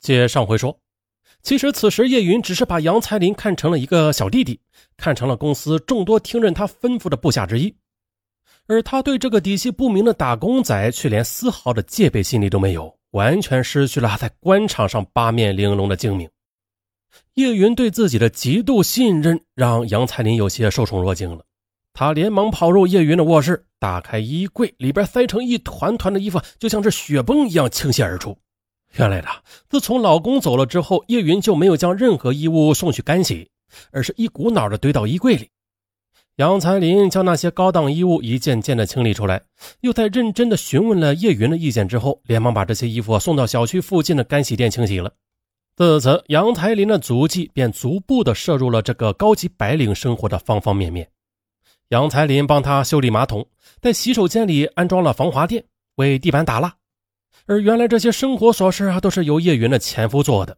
接上回说，其实此时叶云只是把杨才林看成了一个小弟弟，看成了公司众多听任他吩咐的部下之一，而他对这个底细不明的打工仔却连丝毫的戒备心理都没有，完全失去了在官场上八面玲珑的精明。叶云对自己的极度信任，让杨才林有些受宠若惊了。他连忙跑入叶云的卧室，打开衣柜，里边塞成一团团的衣服，就像是雪崩一样倾泻而出。原来的，自从老公走了之后，叶云就没有将任何衣物送去干洗，而是一股脑的堆到衣柜里。杨才林将那些高档衣物一件件的清理出来，又在认真的询问了叶云的意见之后，连忙把这些衣服送到小区附近的干洗店清洗了。自此，杨才林的足迹便逐步的摄入了这个高级白领生活的方方面面。杨才林帮他修理马桶，在洗手间里安装了防滑垫，为地板打蜡。而原来这些生活琐事啊，都是由叶云的前夫做的。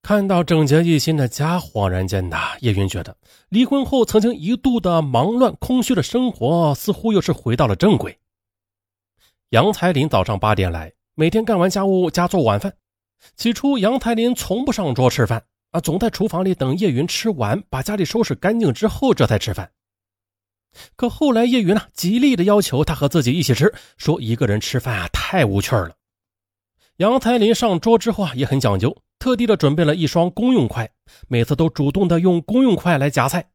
看到整洁一新的家，恍然间呐，叶云觉得离婚后曾经一度的忙乱空虚的生活，似乎又是回到了正轨。杨才林早上八点来，每天干完家务加做晚饭。起初，杨才林从不上桌吃饭啊，总在厨房里等叶云吃完，把家里收拾干净之后，这才吃饭。可后来，叶云呢，极力的要求他和自己一起吃，说一个人吃饭啊，太无趣了。杨才林上桌之后啊，也很讲究，特地的准备了一双公用筷，每次都主动的用公用筷来夹菜。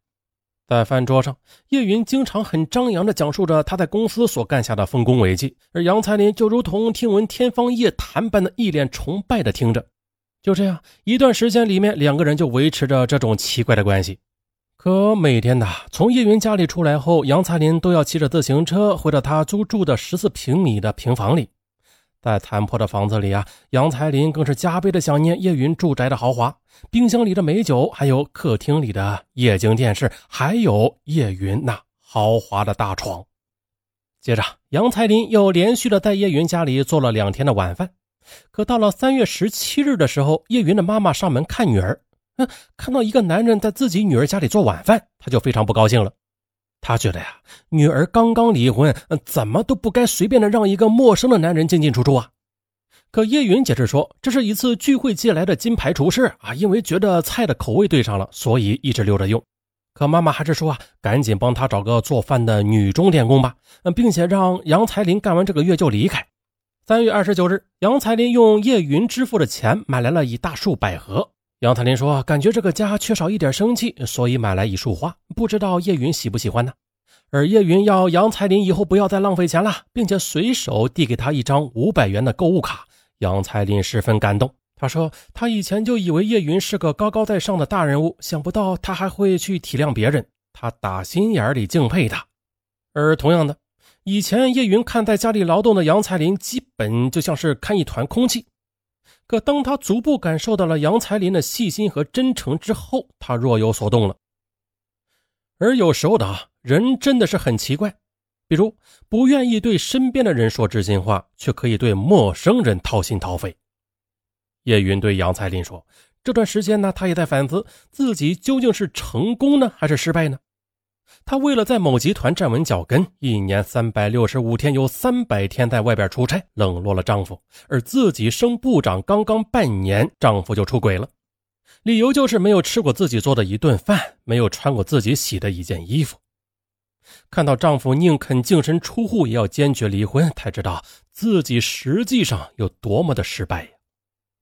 在饭桌上，叶云经常很张扬的讲述着他在公司所干下的丰功伟绩，而杨才林就如同听闻天方夜谭般的一脸崇拜的听着。就这样一段时间里面，两个人就维持着这种奇怪的关系。可每天呐，从叶云家里出来后，杨才林都要骑着自行车回到他租住的十四平米的平房里。在残破的房子里啊，杨才林更是加倍的想念叶云住宅的豪华，冰箱里的美酒，还有客厅里的液晶电视，还有叶云那豪华的大床。接着，杨才林又连续的在叶云家里做了两天的晚饭。可到了三月十七日的时候，叶云的妈妈上门看女儿，嗯，看到一个男人在自己女儿家里做晚饭，他就非常不高兴了。他觉得呀，女儿刚刚离婚，怎么都不该随便的让一个陌生的男人进进出出啊。可叶云解释说，这是一次聚会借来的金牌厨师啊，因为觉得菜的口味对上了，所以一直留着用。可妈妈还是说啊，赶紧帮他找个做饭的女钟点工吧，并且让杨才林干完这个月就离开。三月二十九日，杨才林用叶云支付的钱买来了一大束百合。杨才林说：“感觉这个家缺少一点生气，所以买来一束花，不知道叶云喜不喜欢呢？”而叶云要杨才林以后不要再浪费钱了，并且随手递给他一张五百元的购物卡。杨才林十分感动，他说：“他以前就以为叶云是个高高在上的大人物，想不到他还会去体谅别人，他打心眼里敬佩他。”而同样的，以前叶云看在家里劳动的杨才林，基本就像是看一团空气。可当他逐步感受到了杨才林的细心和真诚之后，他若有所动了。而有时候的啊，人真的是很奇怪，比如不愿意对身边的人说知心话，却可以对陌生人掏心掏肺。叶云对杨才林说：“这段时间呢，他也在反思自己究竟是成功呢，还是失败呢？”她为了在某集团站稳脚跟，一年三百六十五天有三百天在外边出差，冷落了丈夫。而自己升部长刚刚半年，丈夫就出轨了，理由就是没有吃过自己做的一顿饭，没有穿过自己洗的一件衣服。看到丈夫宁肯净身出户也要坚决离婚，才知道自己实际上有多么的失败呀。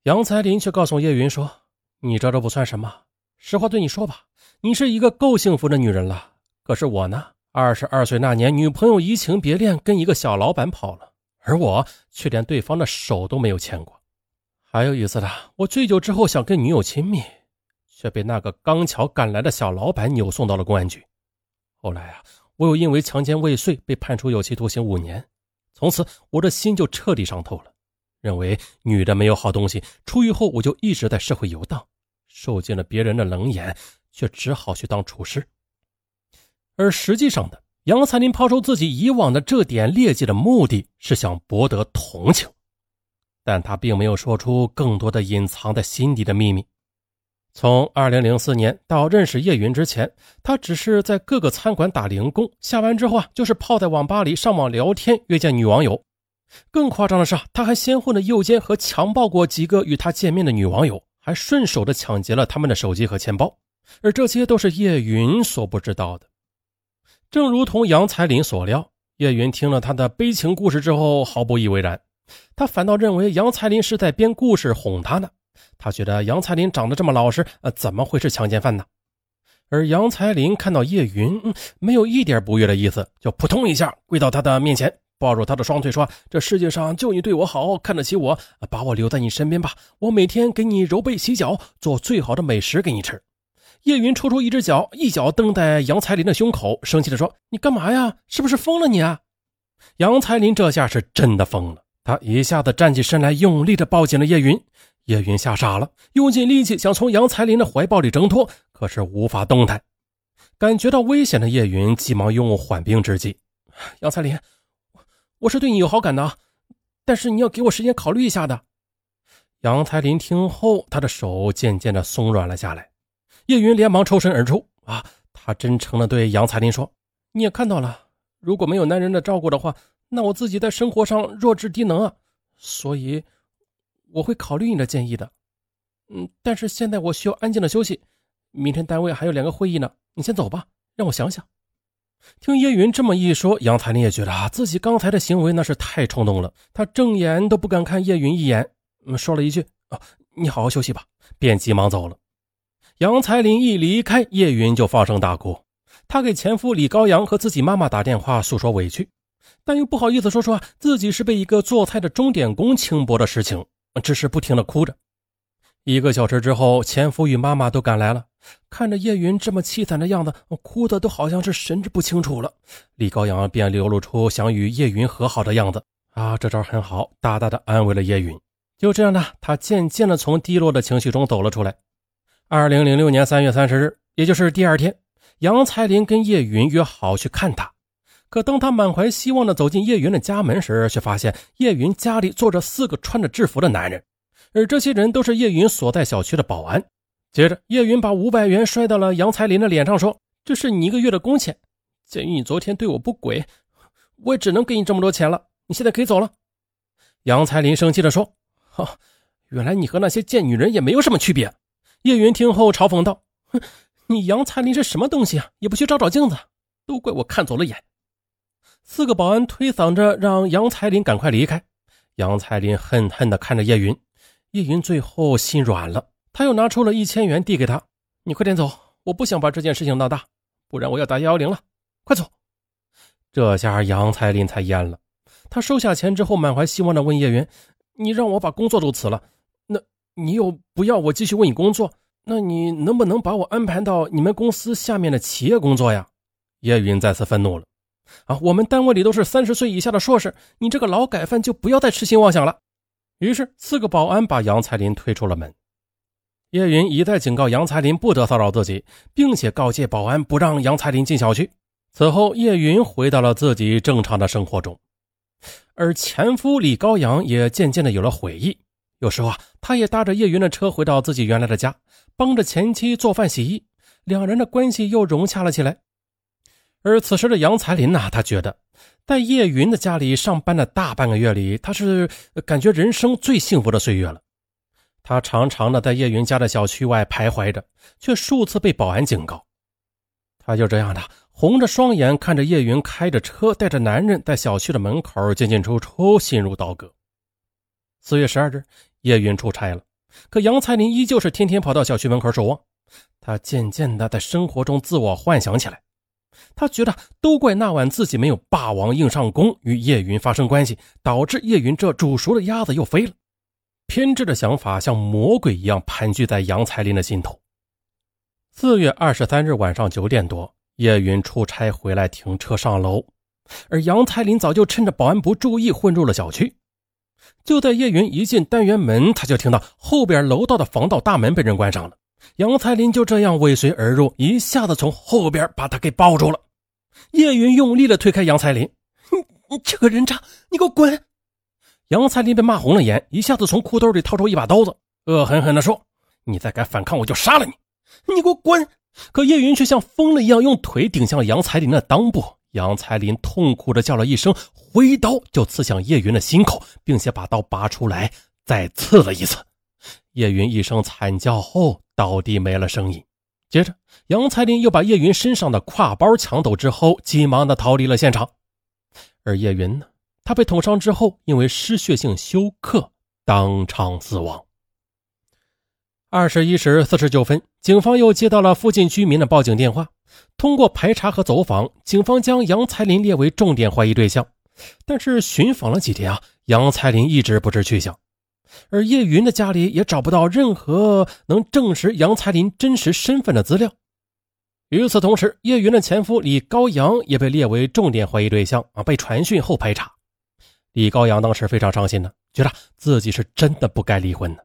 杨才林却告诉叶云说：“你这都不算什么，实话对你说吧，你是一个够幸福的女人了。”可是我呢，二十二岁那年，女朋友移情别恋，跟一个小老板跑了，而我却连对方的手都没有牵过。还有一次呢，我醉酒之后想跟女友亲密，却被那个刚巧赶来的小老板扭送到了公安局。后来啊，我又因为强奸未遂被判处有期徒刑五年，从此我的心就彻底伤透了，认为女的没有好东西。出狱后，我就一直在社会游荡，受尽了别人的冷眼，却只好去当厨师。而实际上的杨才林抛出自己以往的这点劣迹的目的是想博得同情，但他并没有说出更多的隐藏在心底的秘密。从2004年到认识叶云之前，他只是在各个餐馆打零工，下班之后啊，就是泡在网吧里上网聊天，约见女网友。更夸张的是啊，他还先后的诱奸和强暴过几个与他见面的女网友，还顺手的抢劫了他们的手机和钱包，而这些都是叶云所不知道的。正如同杨才林所料，叶云听了他的悲情故事之后毫不以为然，他反倒认为杨才林是在编故事哄他呢。他觉得杨彩林长得这么老实，呃，怎么会是强奸犯呢？而杨彩林看到叶云没有一点不悦的意思，就扑通一下跪到他的面前，抱住他的双腿说：“这世界上就你对我好，看得起我，把我留在你身边吧。我每天给你揉背洗脚，做最好的美食给你吃。”叶云抽出一只脚，一脚蹬在杨才林的胸口，生气地说：“你干嘛呀？是不是疯了你啊？”杨才林这下是真的疯了，他一下子站起身来，用力地抱紧了叶云。叶云吓傻了，用尽力气想从杨才林的怀抱里挣脱，可是无法动弹。感觉到危险的叶云急忙用缓兵之计：“杨才林，我是对你有好感的，但是你要给我时间考虑一下的。”杨才林听后，他的手渐渐的松软了下来。叶云连忙抽身而出。啊，他真诚的对杨彩林说：“你也看到了，如果没有男人的照顾的话，那我自己在生活上弱智低能啊，所以。”我会考虑你的建议的，嗯，但是现在我需要安静的休息，明天单位还有两个会议呢，你先走吧，让我想想。听叶云这么一说，杨彩林也觉得啊，自己刚才的行为那是太冲动了，他正眼都不敢看叶云一眼，说了一句：“啊，你好好休息吧。”便急忙走了。杨彩林一离开，叶云就放声大哭，她给前夫李高阳和自己妈妈打电话诉说委屈，但又不好意思说说自己是被一个做菜的钟点工轻薄的事情。只是不停的哭着。一个小时之后，前夫与妈妈都赶来了，看着叶云这么凄惨的样子，哭的都好像是神志不清楚了。李高阳便流露出想与叶云和好的样子。啊，这招很好，大大的安慰了叶云。就这样呢，他渐渐的从低落的情绪中走了出来。二零零六年三月三十日，也就是第二天，杨才林跟叶云约好去看他。可当他满怀希望地走进叶云的家门时，却发现叶云家里坐着四个穿着制服的男人，而这些人都是叶云所在小区的保安。接着，叶云把五百元摔到了杨才林的脸上，说：“这是你一个月的工钱。鉴于你昨天对我不轨，我也只能给你这么多钱了。你现在可以走了。”杨才林生气地说：“哈，原来你和那些贱女人也没有什么区别。”叶云听后嘲讽道：“哼，你杨彩林是什么东西啊？也不去照照镜子，都怪我看走了眼。”四个保安推搡着让杨彩林赶快离开，杨彩林恨恨地看着叶云，叶云最后心软了，他又拿出了一千元递给他：“你快点走，我不想把这件事情闹大，不然我要打幺幺零了，快走！”这下杨彩林才咽了，他收下钱之后，满怀希望地问叶云：“你让我把工作都辞了，那你又不要我继续为你工作，那你能不能把我安排到你们公司下面的企业工作呀？”叶云再次愤怒了。啊，我们单位里都是三十岁以下的硕士，你这个劳改犯就不要再痴心妄想了。于是，四个保安把杨才林推出了门。叶云一再警告杨才林不得骚扰自己，并且告诫保安不让杨才林进小区。此后，叶云回到了自己正常的生活中，而前夫李高阳也渐渐的有了悔意。有时候啊，他也搭着叶云的车回到自己原来的家，帮着前妻做饭洗衣，两人的关系又融洽了起来。而此时的杨才林呢，他觉得在叶云的家里上班的大半个月里，他是感觉人生最幸福的岁月了。他常常的在叶云家的小区外徘徊着，却数次被保安警告。他就这样的红着双眼看着叶云开着车带着男人在小区的门口进进出出，心如刀割。四月十二日，叶云出差了，可杨彩林依旧是天天跑到小区门口守望。他渐渐的在生活中自我幻想起来。他觉得都怪那晚自己没有霸王硬上弓，与叶云发生关系，导致叶云这煮熟的鸭子又飞了。偏执的想法像魔鬼一样盘踞在杨彩林的心头。四月二十三日晚上九点多，叶云出差回来停车上楼，而杨彩林早就趁着保安不注意混入了小区。就在叶云一进单元门，他就听到后边楼道的防盗大门被人关上了。杨彩林就这样尾随而入，一下子从后边把他给抱住了。叶云用力的推开杨彩林：“你你这个人渣，你给我滚！”杨彩林被骂红了眼，一下子从裤兜里掏出一把刀子，恶狠狠地说：“你再敢反抗，我就杀了你！你给我滚！”可叶云却像疯了一样，用腿顶向了杨彩林的裆部。杨才林痛苦的叫了一声，挥刀就刺向叶云的心口，并且把刀拔出来，再刺了一次。叶云一声惨叫后倒地没了声音。接着，杨才林又把叶云身上的挎包抢走之后，急忙的逃离了现场。而叶云呢，他被捅伤之后，因为失血性休克，当场死亡。二十一时四十九分，警方又接到了附近居民的报警电话。通过排查和走访，警方将杨才林列为重点怀疑对象。但是寻访了几天啊，杨才林一直不知去向。而叶云的家里也找不到任何能证实杨才林真实身份的资料。与此同时，叶云的前夫李高阳也被列为重点怀疑对象啊，被传讯后排查。李高阳当时非常伤心呢，觉得自己是真的不该离婚呢。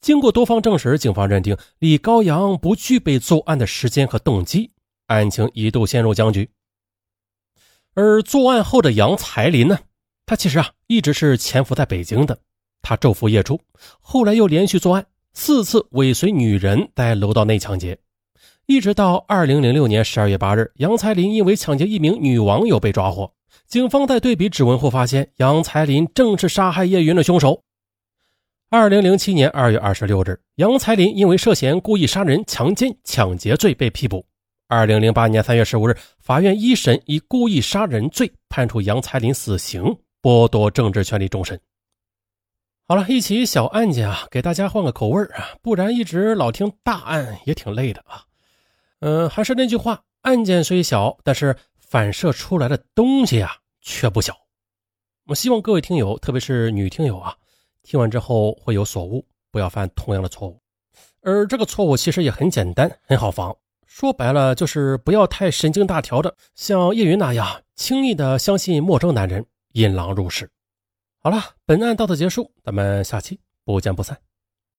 经过多方证实，警方认定李高阳不具备作案的时间和动机，案情一度陷入僵局。而作案后的杨才林呢，他其实啊一直是潜伏在北京的。他昼伏夜出，后来又连续作案四次，尾随女人在楼道内抢劫，一直到二零零六年十二月八日，杨才林因为抢劫一名女网友被抓获。警方在对比指纹后发现，杨才林正是杀害叶云的凶手。二零零七年二月二十六日，杨才林因为涉嫌故意杀人、强奸、抢劫罪被批捕。二零零八年三月十五日，法院一审以故意杀人罪判处杨才林死刑，剥夺政治权利终身。好了一起小案件啊，给大家换个口味啊，不然一直老听大案也挺累的啊。嗯，还是那句话，案件虽小，但是反射出来的东西啊却不小。我希望各位听友，特别是女听友啊，听完之后会有所悟，不要犯同样的错误。而这个错误其实也很简单，很好防。说白了就是不要太神经大条的，像叶云那样轻易的相信陌生男人，引狼入室。好了，本案到此结束，咱们下期不见不散。